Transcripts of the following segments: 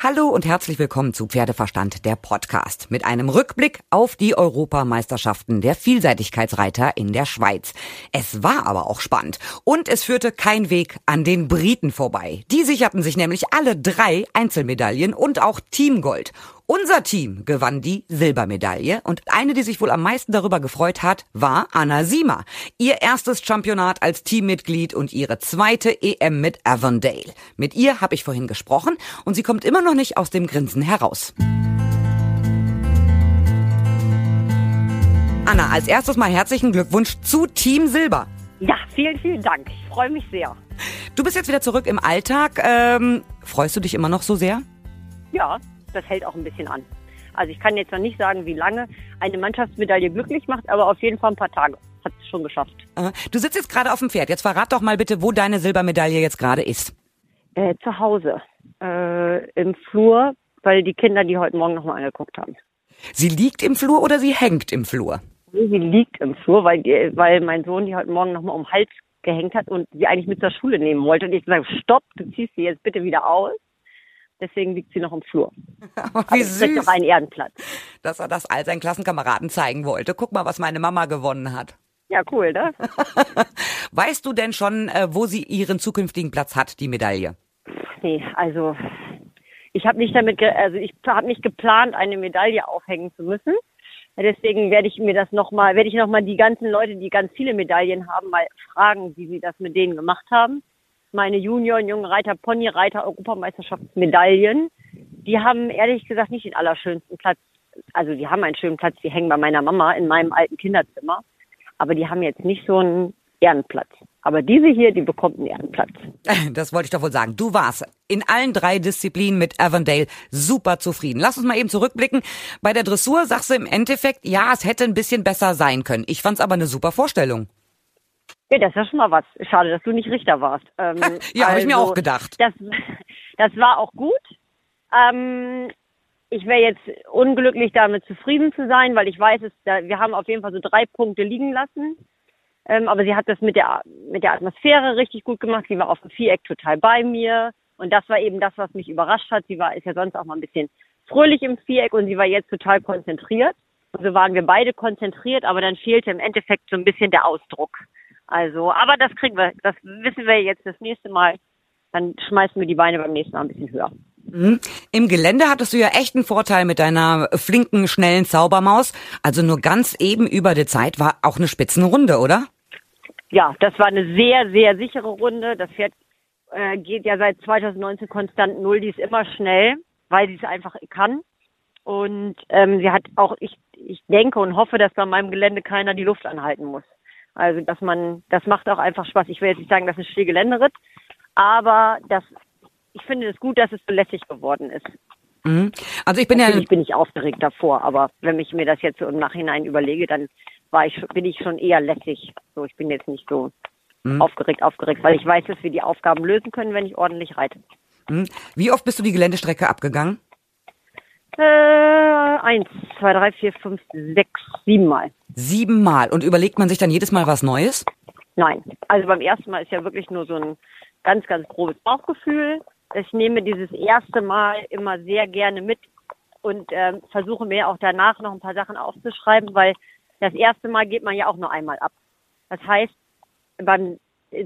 Hallo und herzlich willkommen zu Pferdeverstand, der Podcast, mit einem Rückblick auf die Europameisterschaften der Vielseitigkeitsreiter in der Schweiz. Es war aber auch spannend und es führte kein Weg an den Briten vorbei. Die sicherten sich nämlich alle drei Einzelmedaillen und auch Teamgold. Unser Team gewann die Silbermedaille und eine, die sich wohl am meisten darüber gefreut hat, war Anna Siemer. Ihr erstes Championat als Teammitglied und ihre zweite EM mit Avondale. Mit ihr habe ich vorhin gesprochen und sie kommt immer noch nicht aus dem Grinsen heraus. Anna, als erstes mal herzlichen Glückwunsch zu Team Silber. Ja, vielen, vielen Dank. Ich freue mich sehr. Du bist jetzt wieder zurück im Alltag. Ähm, freust du dich immer noch so sehr? Ja, das hält auch ein bisschen an. Also ich kann jetzt noch nicht sagen, wie lange eine Mannschaftsmedaille glücklich macht, aber auf jeden Fall ein paar Tage. Hat es schon geschafft. Du sitzt jetzt gerade auf dem Pferd. Jetzt verrat doch mal bitte, wo deine Silbermedaille jetzt gerade ist. Äh, zu Hause. Äh, Im Flur, weil die Kinder die heute Morgen nochmal angeguckt haben. Sie liegt im Flur oder sie hängt im Flur? Sie liegt im Flur, weil, die, weil mein Sohn die heute Morgen nochmal um den Hals gehängt hat und sie eigentlich mit zur Schule nehmen wollte. Und ich gesagt, stopp, du ziehst sie jetzt bitte wieder aus. Deswegen liegt sie noch im Flur. Aber wie ist süß, noch einen Ehrenplatz. dass er das all seinen Klassenkameraden zeigen wollte. Guck mal, was meine Mama gewonnen hat. Ja, cool, ne? Weißt du denn schon, äh, wo sie ihren zukünftigen Platz hat, die Medaille? Nee, also ich habe nicht damit, ge also ich habe nicht geplant, eine Medaille aufhängen zu müssen. Deswegen werde ich mir das nochmal, werde ich nochmal die ganzen Leute, die ganz viele Medaillen haben, mal fragen, wie sie das mit denen gemacht haben. Meine Junioren, jungen Reiter, Ponyreiter, Europameisterschaftsmedaillen, die haben ehrlich gesagt nicht den allerschönsten Platz. Also die haben einen schönen Platz, die hängen bei meiner Mama in meinem alten Kinderzimmer. Aber die haben jetzt nicht so einen Ehrenplatz. Aber diese hier, die bekommt einen Ehrenplatz. Das wollte ich doch wohl sagen. Du warst in allen drei Disziplinen mit Avondale super zufrieden. Lass uns mal eben zurückblicken. Bei der Dressur sagst du im Endeffekt, ja, es hätte ein bisschen besser sein können. Ich fand's aber eine super Vorstellung. Ja, das ist ja schon mal was. Schade, dass du nicht Richter warst. Ähm, Ja, habe ich mir auch gedacht. Das, das war auch gut. Ähm, ich wäre jetzt unglücklich damit zufrieden zu sein, weil ich weiß, es, da, wir haben auf jeden Fall so drei Punkte liegen lassen. Ähm, aber sie hat das mit der, mit der Atmosphäre richtig gut gemacht. Sie war auf dem Viereck total bei mir. Und das war eben das, was mich überrascht hat. Sie war, ist ja sonst auch mal ein bisschen fröhlich im Viereck und sie war jetzt total konzentriert. Und so waren wir beide konzentriert, aber dann fehlte im Endeffekt so ein bisschen der Ausdruck. Also, aber das kriegen wir, das wissen wir jetzt das nächste Mal. Dann schmeißen wir die Beine beim nächsten Mal ein bisschen höher. Mhm. Im Gelände hattest du ja echt einen Vorteil mit deiner flinken, schnellen Zaubermaus. Also nur ganz eben über die Zeit war auch eine Spitzenrunde, oder? Ja, das war eine sehr, sehr sichere Runde. Das Pferd äh, geht ja seit 2019 konstant null. Die ist immer schnell, weil sie es einfach kann. Und ähm, sie hat auch, ich, ich denke und hoffe, dass bei meinem Gelände keiner die Luft anhalten muss. Also dass man, das macht auch einfach Spaß. Ich will jetzt nicht sagen, das ist ein Stillgeländeritt, aber das, ich finde es gut, dass es so lässig geworden ist. Mhm. Also ich bin ja, Natürlich bin ich aufgeregt davor, aber wenn ich mir das jetzt so im Nachhinein überlege, dann war ich, bin ich schon eher lässig. So, ich bin jetzt nicht so Mhm. aufgeregt, aufgeregt, weil ich weiß, dass wir die Aufgaben lösen können, wenn ich ordentlich reite. mhm. wie oft bist du die Geländestrecke abgegangen? Äh, eins, zwei, drei, vier, fünf, sechs, sieben Mal. Siebenmal. Und überlegt man sich dann jedes Mal was Neues? Nein. Also beim ersten Mal ist ja wirklich nur so ein ganz, ganz grobes Bauchgefühl. Ich nehme dieses erste Mal immer sehr gerne mit und ähm, versuche mir auch danach noch ein paar Sachen aufzuschreiben, weil das erste Mal geht man ja auch nur einmal ab. Das heißt, beim,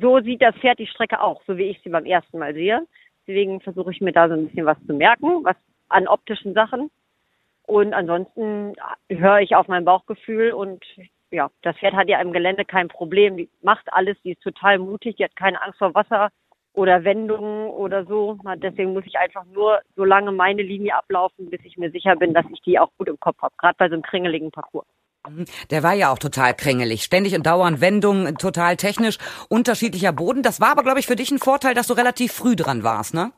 so sieht das Pferd die Strecke auch, so wie ich sie beim ersten Mal sehe. Deswegen versuche ich mir da so ein bisschen was zu merken, was an optischen Sachen. Und ansonsten höre ich auf mein Bauchgefühl und ja, das Pferd hat ja im Gelände kein Problem. Die macht alles, die ist total mutig, die hat keine Angst vor Wasser oder Wendungen oder so. Deswegen muss ich einfach nur so lange meine Linie ablaufen, bis ich mir sicher bin, dass ich die auch gut im Kopf habe. Gerade bei so einem kringeligen Parcours. Mhm. Der war ja auch total krängelig. Ständig und dauernd Wendungen, total technisch, unterschiedlicher Boden. Das war aber, glaube ich, für dich ein Vorteil, dass du relativ früh dran warst, ne?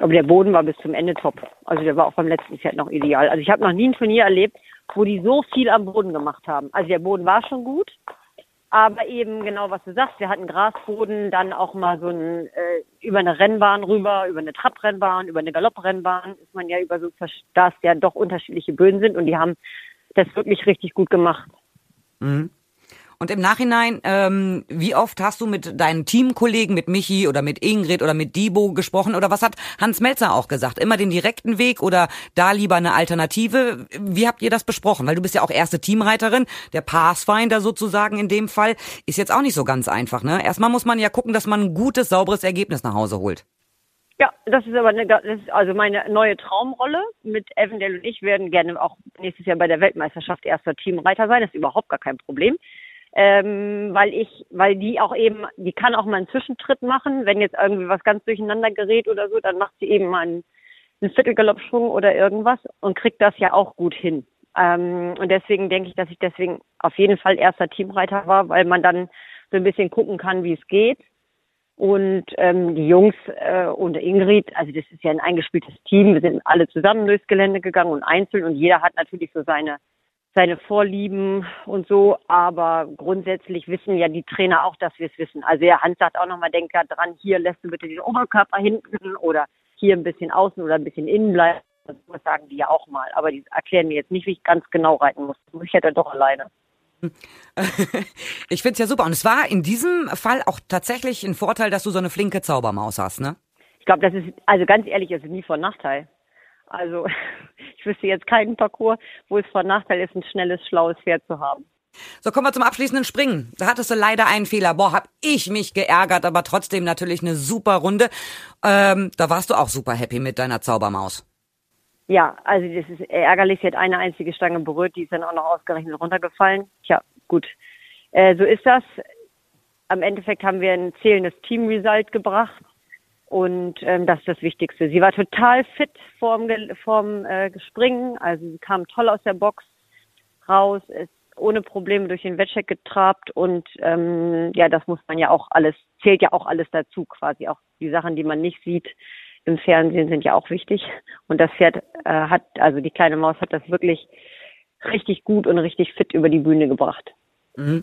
Aber der Boden war bis zum Ende top. Also der war auch beim letzten Pferd noch ideal. Also ich habe noch nie ein Turnier erlebt, wo die so viel am Boden gemacht haben. Also der Boden war schon gut, aber eben genau was du sagst, wir hatten Grasboden, dann auch mal so ein äh, über eine Rennbahn rüber, über eine Trabrennbahn, über eine Galopprennbahn ist man ja über so, dass ja doch unterschiedliche Böden sind und die haben das wirklich richtig gut gemacht. Und Und im Nachhinein, ähm, wie oft hast du mit deinen Teamkollegen, mit Michi oder mit Ingrid oder mit Dibo gesprochen? Oder was hat Hans Melzer auch gesagt? Immer den direkten Weg oder da lieber eine Alternative? Wie habt ihr das besprochen? Weil du bist ja auch erste Teamreiterin, der Pathfinder sozusagen in dem Fall, ist jetzt auch nicht so ganz einfach. Ne? Erstmal muss man ja gucken, dass man ein gutes, sauberes Ergebnis nach Hause holt. Ja, das ist aber eine, das ist also meine neue Traumrolle. Mit Evandale und ich werden gerne auch nächstes Jahr bei der Weltmeisterschaft erster Teamreiter sein. Das ist überhaupt gar kein Problem. Ähm, weil ich, weil die auch eben, die kann auch mal einen Zwischentritt machen. Wenn jetzt irgendwie was ganz durcheinander gerät oder so, dann macht sie eben mal einen, einen Viertelgaloppschwung oder irgendwas und kriegt das ja auch gut hin. Ähm, und deswegen denke ich, dass ich deswegen auf jeden Fall erster Teamreiter war, weil man dann so ein bisschen gucken kann, wie es geht und ähm, die Jungs äh, und Ingrid, also das ist ja ein eingespieltes Team, wir sind alle zusammen durchs Gelände gegangen und einzeln und jeder hat natürlich so seine seine Vorlieben und so, aber grundsätzlich wissen ja die Trainer auch, dass wir es wissen. Also der Hans sagt auch nochmal, denk da dran, hier lässt du bitte den Oberkörper hinten oder hier ein bisschen außen oder ein bisschen innen bleiben. Das sagen die ja auch mal, aber die erklären mir jetzt nicht, wie ich ganz genau reiten muss. Ich hätte doch alleine. Ich finde es ja super. Und es war in diesem Fall auch tatsächlich ein Vorteil, dass du so eine flinke Zaubermaus hast, ne? Ich glaube, das ist, also ganz ehrlich, es ist nie von Nachteil. Also ich wüsste jetzt keinen Parcours, wo es von Nachteil ist, ein schnelles, schlaues Pferd zu haben. So, kommen wir zum abschließenden Springen. Da hattest du leider einen Fehler. Boah, hab ich mich geärgert, aber trotzdem natürlich eine super Runde. Ähm, da warst du auch super happy mit deiner Zaubermaus. Ja, also das ist ärgerlich. Sie hat eine einzige Stange berührt, die ist dann auch noch ausgerechnet runtergefallen. Tja, gut. Äh, so ist das. Am Endeffekt haben wir ein zählendes Team-Result gebracht. Und ähm, das ist das Wichtigste. Sie war total fit vorm, vorm äh, Springen. Also sie kam toll aus der Box raus, ist ohne Probleme durch den Wettcheck getrabt und ähm, ja, das muss man ja auch alles, zählt ja auch alles dazu quasi. Auch die Sachen, die man nicht sieht, im Fernsehen sind ja auch wichtig. Und das Pferd äh, hat, also die kleine Maus hat das wirklich richtig gut und richtig fit über die Bühne gebracht. Mhm.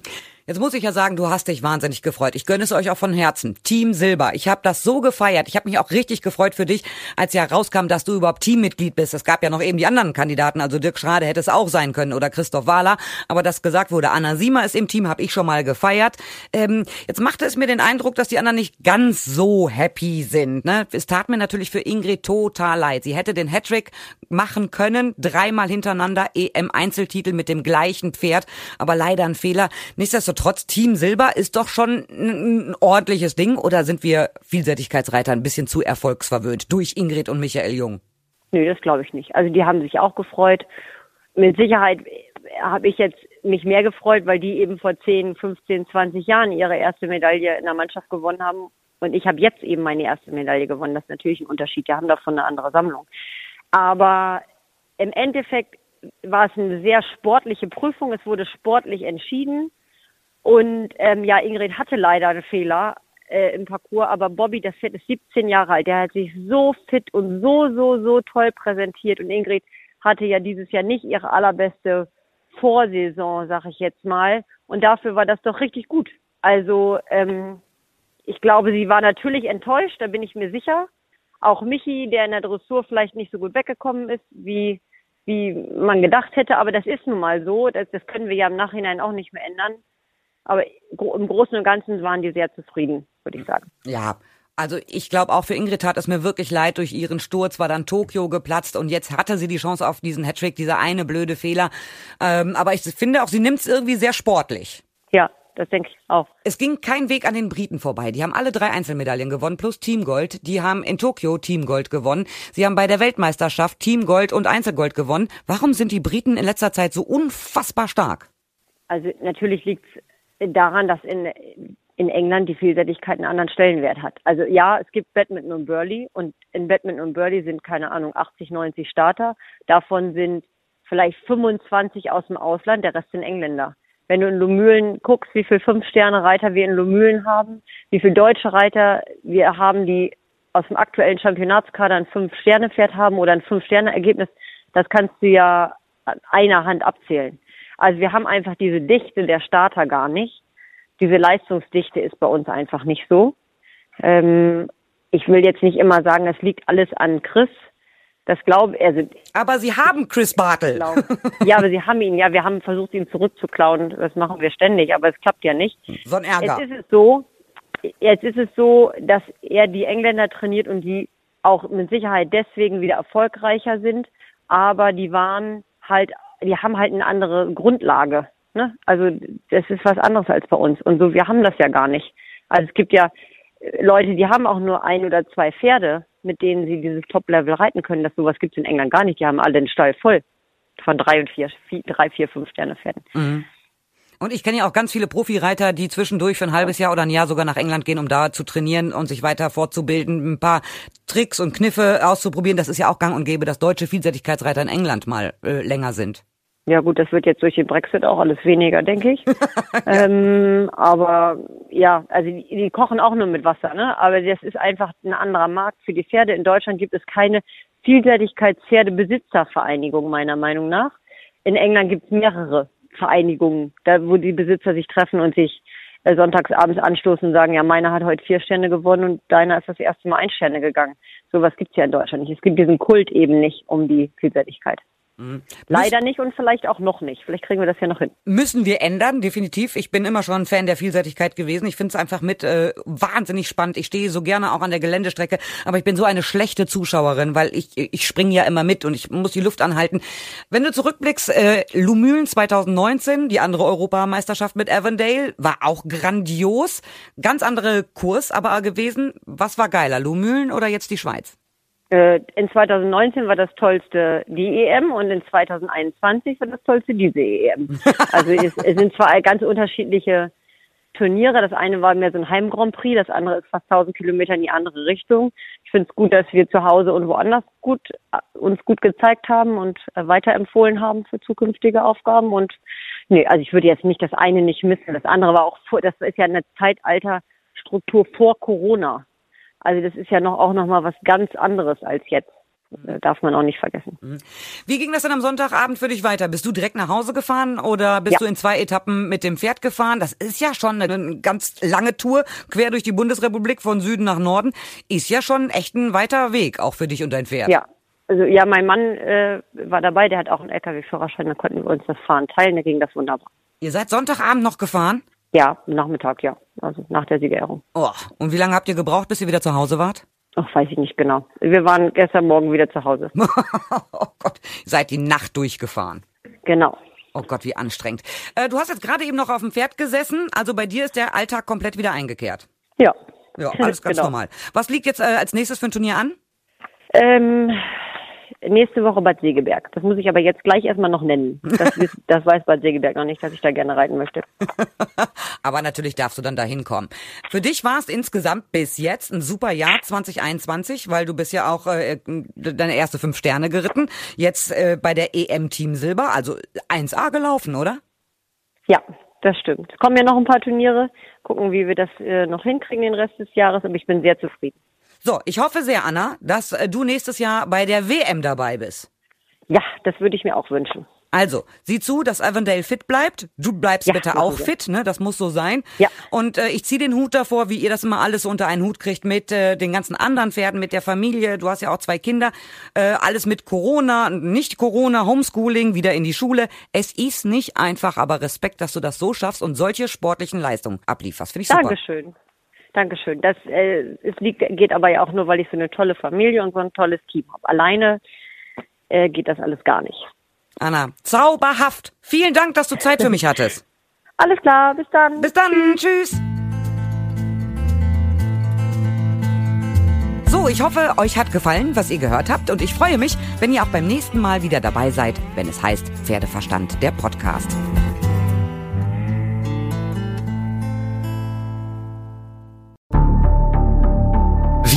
Jetzt muss ich ja sagen, du hast dich wahnsinnig gefreut. Ich gönne es euch auch von Herzen. Team Silber. Ich habe das so gefeiert. Ich habe mich auch richtig gefreut für dich, als ja rauskam, dass du überhaupt Teammitglied bist. Es gab ja noch eben die anderen Kandidaten. Also Dirk Schrade hätte es auch sein können oder Christoph Wahler. Aber das gesagt wurde, Anna Siemer ist im Team, habe ich schon mal gefeiert. Ähm, jetzt machte es mir den Eindruck, dass die anderen nicht ganz so happy sind. Ne? Es tat mir natürlich für Ingrid total leid. Sie hätte den Hattrick machen können, dreimal hintereinander EM-Einzeltitel mit dem gleichen Pferd. Aber leider ein Fehler. Nichtsdestotrotz Nichtsdestotrotz, Team Silber ist doch schon ein, ordentliches Ding oder sind wir Vielseitigkeitsreiter ein bisschen zu erfolgsverwöhnt durch Ingrid und Michael Jung? Nö, das glaube ich nicht. Also die haben sich auch gefreut. Mit Sicherheit habe ich jetzt mich mehr gefreut, weil die eben vor 10, 15, 20 Jahren ihre erste Medaille in der Mannschaft gewonnen haben. Und ich habe jetzt eben meine erste Medaille gewonnen. Das ist natürlich ein Unterschied. Die haben davon eine andere Sammlung. Aber im Endeffekt war es eine sehr sportliche Prüfung. Es wurde sportlich entschieden. Und ähm, ja, Ingrid hatte leider einen Fehler äh, im Parcours, aber Bobby, das Pferd ist 17 Jahre alt, der hat sich so fit und so, so, so toll präsentiert. Und Ingrid hatte ja dieses Jahr nicht ihre allerbeste Vorsaison, sag ich jetzt mal. Und dafür war das doch richtig gut. Also ähm, ich glaube, sie war natürlich enttäuscht, da bin ich mir sicher. Auch Michi, der in der Dressur vielleicht nicht so gut weggekommen ist, wie, wie man gedacht hätte, aber das ist nun mal so. Das, das können wir ja im Nachhinein auch nicht mehr ändern. Aber im Großen und Ganzen waren die sehr zufrieden, würde ich sagen. Ja, also ich glaube auch für Ingrid hat es mir wirklich leid, durch ihren Sturz war dann Tokio geplatzt und jetzt hatte sie die Chance auf diesen Hattrick, dieser eine blöde Fehler. Ähm, aber ich finde auch, sie nimmt es irgendwie sehr sportlich. Ja, das denke ich auch. Es ging kein Weg an den Briten vorbei. Die haben alle drei Einzelmedaillen gewonnen plus Teamgold. Die haben in Tokio Teamgold gewonnen. Sie haben bei der Weltmeisterschaft Teamgold und Einzelgold gewonnen. Warum sind die Briten in letzter Zeit so unfassbar stark? Also natürlich liegt es daran, dass in, in England die Vielseitigkeit einen anderen Stellenwert hat. Also ja, es gibt Badminton und Burley und in Badminton und Burley sind keine Ahnung 80, 90 Starter. Davon sind vielleicht 25 aus dem Ausland, der Rest sind Engländer. Wenn du in Lumülen guckst, wie viele Fünf-Sterne-Reiter wir in Lumülen haben, wie viele deutsche Reiter wir haben, die aus dem aktuellen Championatskader ein Fünf-Sterne-Pferd haben oder ein Fünf-Sterne-Ergebnis, das kannst du ja an einer Hand abzählen. Also wir haben einfach diese Dichte der Starter gar nicht. Diese Leistungsdichte ist bei uns einfach nicht so. Ähm, ich will jetzt nicht immer sagen, es liegt alles an Chris. Das glaube also Aber Sie haben Chris Bartel. Ja, aber Sie haben ihn, ja, wir haben versucht, ihn zurückzuklauen. Das machen wir ständig, aber es klappt ja nicht. So ein Ärger. Jetzt ist es so, jetzt ist es so, dass er die Engländer trainiert und die auch mit Sicherheit deswegen wieder erfolgreicher sind, aber die waren halt, die haben halt eine andere Grundlage. Ne? Also das ist was anderes als bei uns. Und so, wir haben das ja gar nicht. Also es gibt ja Leute, die haben auch nur ein oder zwei Pferde, mit denen sie dieses Top-Level reiten können. Das sowas gibt es in England gar nicht. Die haben alle den Stall voll von drei und vier, vier drei, vier, fünf Sterne Pferden. Mhm. Und ich kenne ja auch ganz viele Profireiter, die zwischendurch für ein halbes Jahr oder ein Jahr sogar nach England gehen, um da zu trainieren und sich weiter fortzubilden, ein paar Tricks und Kniffe auszuprobieren. Das ist ja auch gang und gäbe, dass deutsche Vielseitigkeitsreiter in England mal äh, länger sind. Ja gut, das wird jetzt durch den Brexit auch alles weniger, denke ich. ähm, aber ja, also die, die, kochen auch nur mit Wasser, ne? Aber das ist einfach ein anderer Markt für die Pferde. In Deutschland gibt es keine Vielseitigkeitspferdebesitzervereinigung meiner Meinung nach. In England gibt es mehrere Vereinigungen, da wo die Besitzer sich treffen und sich äh, sonntags abends anstoßen und sagen, ja, meiner hat heute vier Sterne gewonnen und deiner ist das erste Mal ein Sterne gegangen. Sowas gibt's ja in Deutschland nicht. Es gibt diesen Kult eben nicht um die Vielseitigkeit. Mhm. Leider nicht und vielleicht auch noch nicht. Vielleicht kriegen wir das ja noch hin. Müssen wir ändern, definitiv. Ich bin immer schon ein Fan der Vielseitigkeit gewesen. Ich finde es einfach mit äh, wahnsinnig spannend. Ich stehe so gerne auch an der Geländestrecke, aber ich bin so eine schlechte Zuschauerin, weil ich ich springe ja immer mit und ich muss die Luft anhalten. Wenn du zurückblickst, äh, Lumülen 2019, die andere Europameisterschaft mit Avondale, war auch grandios. Ganz andere Kurs aber gewesen. Was war geiler, Lumülen oder jetzt die Schweiz? Äh, in 2019 war das tollste die EM und in 2021 war das tollste diese EM. Also es, es sind zwei ganz unterschiedliche Turniere. Das eine war mehr so ein Heim Grand Prix, das andere ist fast 1000 Kilometer in die andere Richtung. Ich finde es gut, dass wir zu Hause und woanders gut uns gut gezeigt haben und weiterempfohlen haben für zukünftige Aufgaben. Und nee, also ich würde jetzt nicht das eine nicht missen. Das andere war auch vor, das ist ja eine Zeitalterstruktur vor Corona. Also das ist ja noch auch noch mal was ganz anderes als jetzt. Das darf man auch nicht vergessen. Mhm. Wie ging das denn am Sonntagabend für dich weiter? Bist du direkt nach Hause gefahren oder bist ja. du in zwei Etappen mit dem Pferd gefahren? Das ist ja schon eine ganz lange Tour quer durch die Bundesrepublik von Süden nach Norden. Ist ja schon echt ein weiter Weg, auch für dich und dein Pferd. Ja, also ja, mein Mann äh, war dabei, der hat auch einen LKW-Führerschein, da konnten wir uns das Fahren teilen, da ging das wunderbar. Ihr seid Sonntagabend noch gefahren? Ja, Nachmittag, ja. Also nach der Siegerehrung. Oh, und wie lange habt ihr gebraucht, bis ihr wieder zu Hause wart? Ach, weiß ich nicht genau. Wir waren gestern Morgen wieder zu Hause. oh Gott, seid die Nacht durchgefahren. Genau. Oh Gott, wie anstrengend. Äh, du hast jetzt gerade eben noch auf dem Pferd gesessen, also bei dir ist der Alltag komplett wieder eingekehrt. Ja. Ja, alles ganz genau. normal. Was liegt jetzt äh, als nächstes für ein Turnier an? Ähm, nächste Woche Bad Segeberg. Das muss ich aber jetzt gleich erstmal noch nennen. Das, das weiß Bad Segeberg noch nicht, dass ich da gerne reiten möchte. aber natürlich darfst du dann da hinkommen. Für dich war es insgesamt bis jetzt ein super Jahr 2021, weil du bist ja auch äh, deine erste fünf Sterne geritten. Jetzt äh, bei der EM Team Silber, also 1A gelaufen, oder? Ja, das stimmt. Es kommen ja noch ein paar Turniere. Gucken, wie wir das äh, noch hinkriegen den Rest des Jahres, aber ich bin sehr zufrieden. So, ich hoffe sehr, Anna, dass äh, du nächstes Jahr bei der WM dabei bist. Ja, das würde ich mir auch wünschen. Also, sieh zu, dass Avondale fit bleibt. Du bleibst ja, bitte auch fit, ne? Das muss so sein. Ja. Und äh, ich zieh den Hut davor, wie ihr das immer alles unter einen Hut kriegt mit äh, den ganzen anderen Pferden, mit der Familie. Du hast ja auch zwei Kinder. Äh, alles mit Corona, nicht Corona, Homeschooling, wieder in die Schule. Es ist nicht einfach, aber Respekt, dass du das so schaffst und solche sportlichen Leistungen ablieferst. Finde ich super. Dankeschön. Dankeschön. Das äh, es liegt, geht aber ja auch nur, weil ich so eine tolle Familie und so ein tolles Team habe. Alleine äh, geht das alles gar nicht. Anna, zauberhaft. Vielen Dank, dass du Zeit für mich hattest. Alles klar, bis dann. Bis dann, tschüss. So, ich hoffe, euch hat gefallen, was ihr gehört habt und ich freue mich, wenn ihr auch beim nächsten Mal wieder dabei seid, wenn es heißt Pferdeverstand, der Podcast.